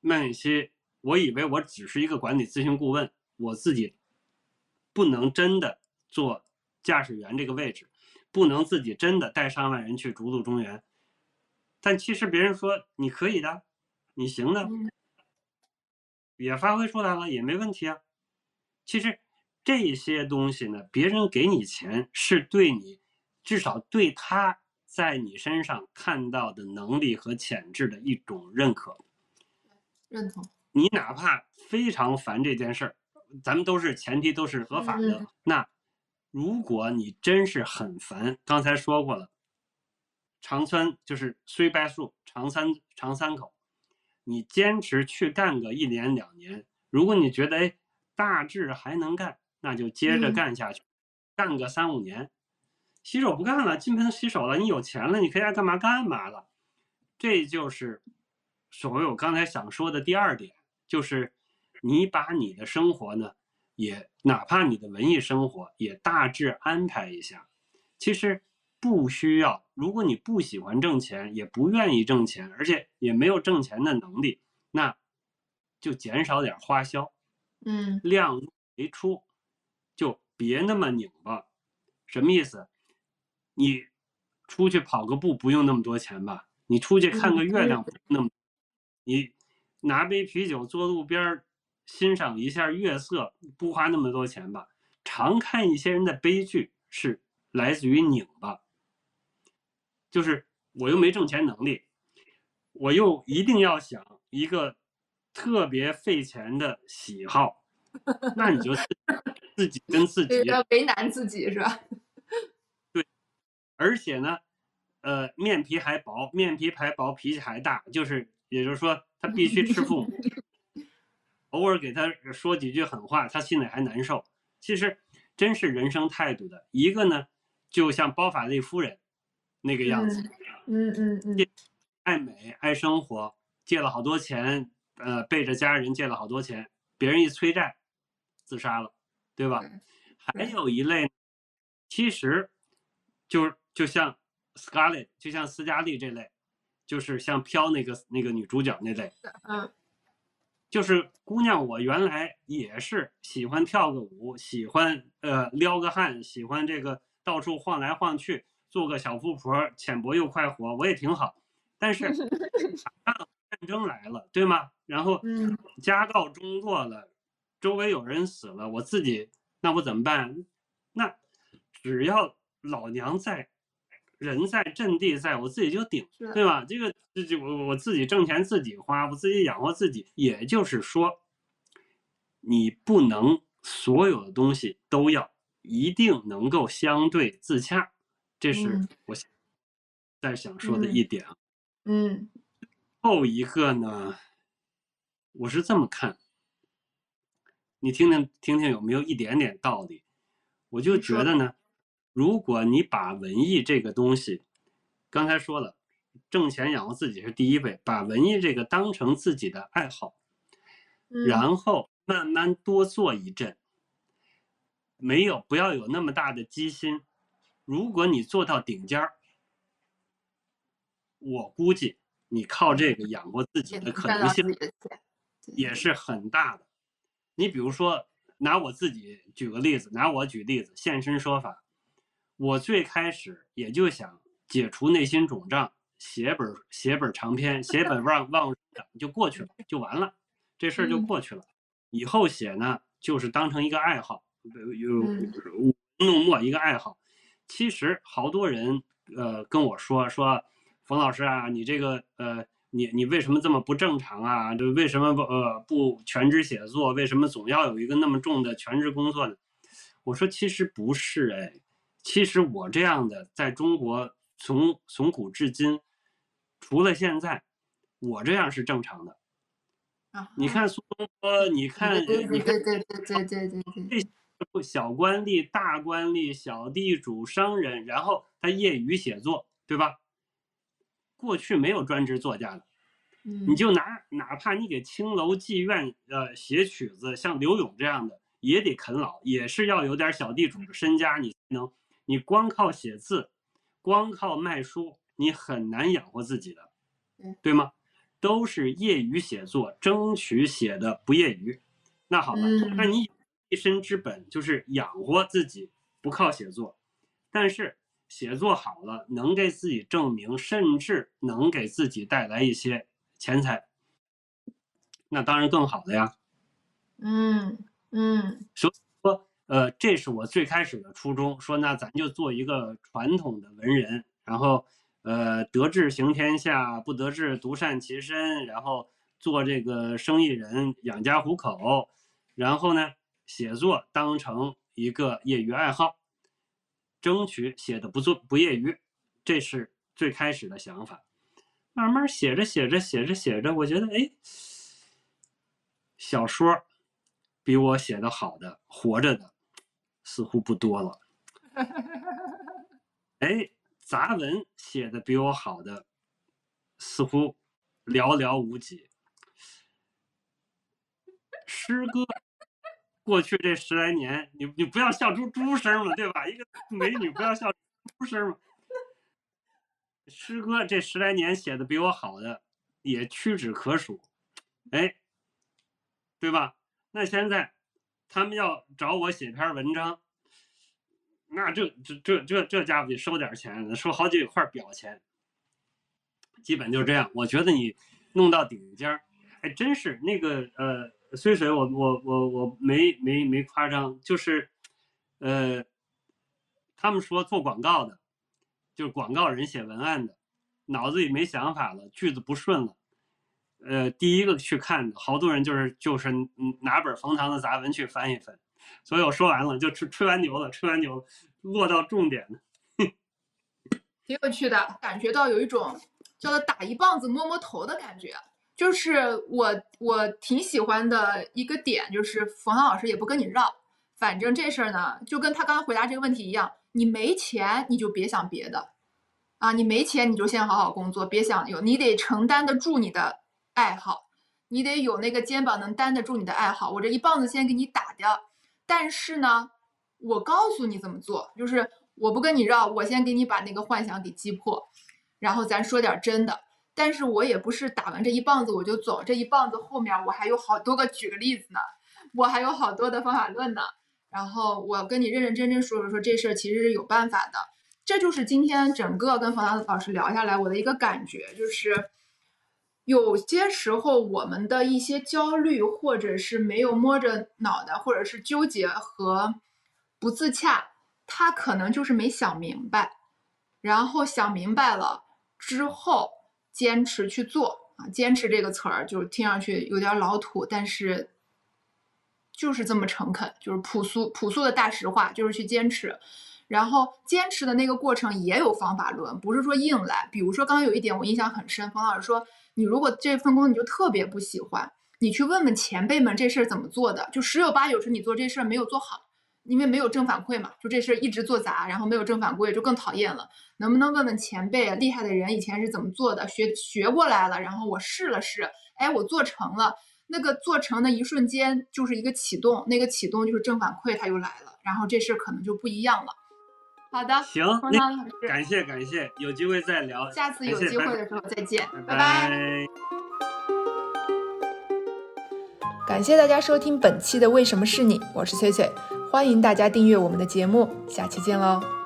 麦肯锡，我以为我只是一个管理咨询顾问，我自己不能真的做驾驶员这个位置，不能自己真的带上万人去逐鹿中原。但其实别人说你可以的，你行的，也发挥出来了，也没问题啊。其实这些东西呢，别人给你钱是对你，至少对他在你身上看到的能力和潜质的一种认可。认同。你哪怕非常烦这件事儿，咱们都是前提都是合法的。那如果你真是很烦，刚才说过了，长三就是虽败树，长三长三口，你坚持去干个一年两年，如果你觉得哎。大致还能干，那就接着干下去，干个三五年。洗手不干了，金盆洗手了，你有钱了，你可以爱干嘛干嘛了。这就是所谓我刚才想说的第二点，就是你把你的生活呢，也哪怕你的文艺生活也大致安排一下。其实不需要，如果你不喜欢挣钱，也不愿意挣钱，而且也没有挣钱的能力，那就减少点花销。嗯，量入为出，就别那么拧巴。什么意思？你出去跑个步不用那么多钱吧？你出去看个月亮不那么，你拿杯啤酒坐路边欣赏一下月色不花那么多钱吧？常看一些人的悲剧是来自于拧巴，就是我又没挣钱能力，我又一定要想一个。特别费钱的喜好，那你就自己跟自己为难自己是吧？对，而且呢，呃，面皮还薄，面皮还薄，脾气还大，就是也就是说，他必须吃父母，偶尔给他说几句狠话，他心里还难受。其实真是人生态度的一个呢，就像包法利夫人那个样子，嗯嗯嗯，爱美爱生活，借了好多钱。呃，背着家人借了好多钱，别人一催债，自杀了，对吧？还有一类，其实就就像 Scarlett，就像斯嘉丽这类，就是像飘那个那个女主角那类，嗯就是姑娘，我原来也是喜欢跳个舞，喜欢呃撩个汉，喜欢这个到处晃来晃去，做个小富婆，浅薄又快活，我也挺好。但是 战争来了，对吗？然后嗯家道中落了，周围有人死了，我自己那我怎么办？那只要老娘在，人在阵地在，我自己就顶对吧？这个自己我我自己挣钱自己花，我自己养活自己。也就是说，你不能所有的东西都要一定能够相对自洽，这是嗯我想在想说的一点啊。嗯后一个呢，我是这么看，你听听听听有没有一点点道理？我就觉得呢，如果你把文艺这个东西，刚才说了，挣钱养活自己是第一位，把文艺这个当成自己的爱好，嗯，然后慢慢多做一阵，没有不要有那么大的机心。如果你做到顶尖儿，我估计你靠这个养活自己的可能性也是很大的。你比如说，拿我自己举个例子，拿我举例子，现身说法。我最开始也就想解除内心肿胀，写本写本长篇，写本忘忘就过去了，就完了，这事儿就嗯过去了。以后写呢，就是当成一个爱好，有弄墨一个爱好。其实好多人呃跟我说说，冯老师啊，你这个呃，你你为什么这么不正常啊？这为什么不呃不全职写作？为什么总要有一个那么重的全职工作呢？我说其实不是哎，其实我这样的在中国从从古至今，除了现在，我这样是正常的。啊你看苏东坡，你看对你看对对对对对对对对，小官吏、大官吏、小地主、商人，然后他业余写作，对吧？过去没有专职作家的，嗯，你就拿哪怕你给青楼妓院呃写曲子，像刘勇这样的，也得啃老，也是要有点小地主的身家，你才能，你光靠写字，光靠卖书，你很难养活自己的对，吗？都是业余写作，争取写的不业余。那好了，那嗯你一身之本就是养活自己，不靠写作，但是写作好了，能给自己证明，甚至能给自己带来一些钱财，那当然更好了呀。嗯嗯说，呃，这是我最开始的初衷，说那咱就做一个传统的文人，然后，呃，得志行天下，不得志独善其身，然后做这个生意人，养家糊口，然后呢，写作当成一个业余爱好，争取写的不做不业余，这是最开始的想法。慢慢写着写着写着写着，我觉得哎，小说比我写的好的活着的似乎不多了。哎，杂文写的比我好的似乎寥寥无几。诗歌，过去这十来年，你你不要笑出猪声嘛，对吧？一个美女不要笑出猪声嘛。诗歌这十来年写的比我好的也屈指可数，哎，对吧？那现在他们要找我写篇文章，那这这这这这家伙得收点钱，收好几块表钱，基本就这样。我觉得你弄到顶尖儿，还，真是那个呃，虽水我我我我没没没夸张，就是呃，他们说做广告的，就是广告人写文案的，脑子里没想法了，句子不顺了。呃，第一个去看的，好多人就是就是拿本冯唐的杂文去翻一翻，所以我说完了，就吹吹完牛了，吹完牛了，落到重点了。挺有趣的，感觉到有一种叫做打一棒子摸摸头的感觉。就是我我挺喜欢的一个点，就是冯唐老师也不跟你绕，反正这事儿呢，就跟他刚刚回答这个问题一样，你没钱你就别想别的，啊，你没钱你就先好好工作，别想有，你得承担得住你的爱好，你得有那个肩膀能担得住你的爱好。我这一棒子先给你打掉，但是呢，我告诉你怎么做，就是我不跟你绕，我先给你把那个幻想给击破，然后咱说点真的。但是我也不是打完这一棒子我就走，这一棒子后面我还有好多个举个例子呢，我还有好多的方法论呢。然后我跟你认认真真说说，说这事儿其实是有办法的。这就是今天整个跟冯唐老师聊下来我的一个感觉，就是有些时候我们的一些焦虑，或者是没有摸着脑袋，或者是纠结和不自洽，他可能就是没想明白，然后想明白了之后。坚持去做啊！坚持这个词儿就听上去有点老土，但是就是这么诚恳，就是朴素朴素的大实话，就是去坚持。然后坚持的那个过程也有方法论，不是说硬来。比如说刚刚有一点我印象很深，冯老师说，你如果这份工你就特别不喜欢，你去问问前辈们这事儿怎么做的，就十有八九是你做这事儿没有做好。因为没有正反馈嘛，就这事儿一直做砸，然后没有正反馈就更讨厌了。能不能问问前辈厉害的人以前是怎么做的，学学过来了，然后我试了试，哎，我做成了。那个做成的一瞬间就是一个启动，那个启动就是正反馈，它又来了，然后这事可能就不一样了。好的，行，那感谢感谢，有机会再聊，下次有机会的时候再见，拜拜。感谢大家收听本期的为什么是你，我是翠翠。欢迎大家订阅我们的节目，下期见喽。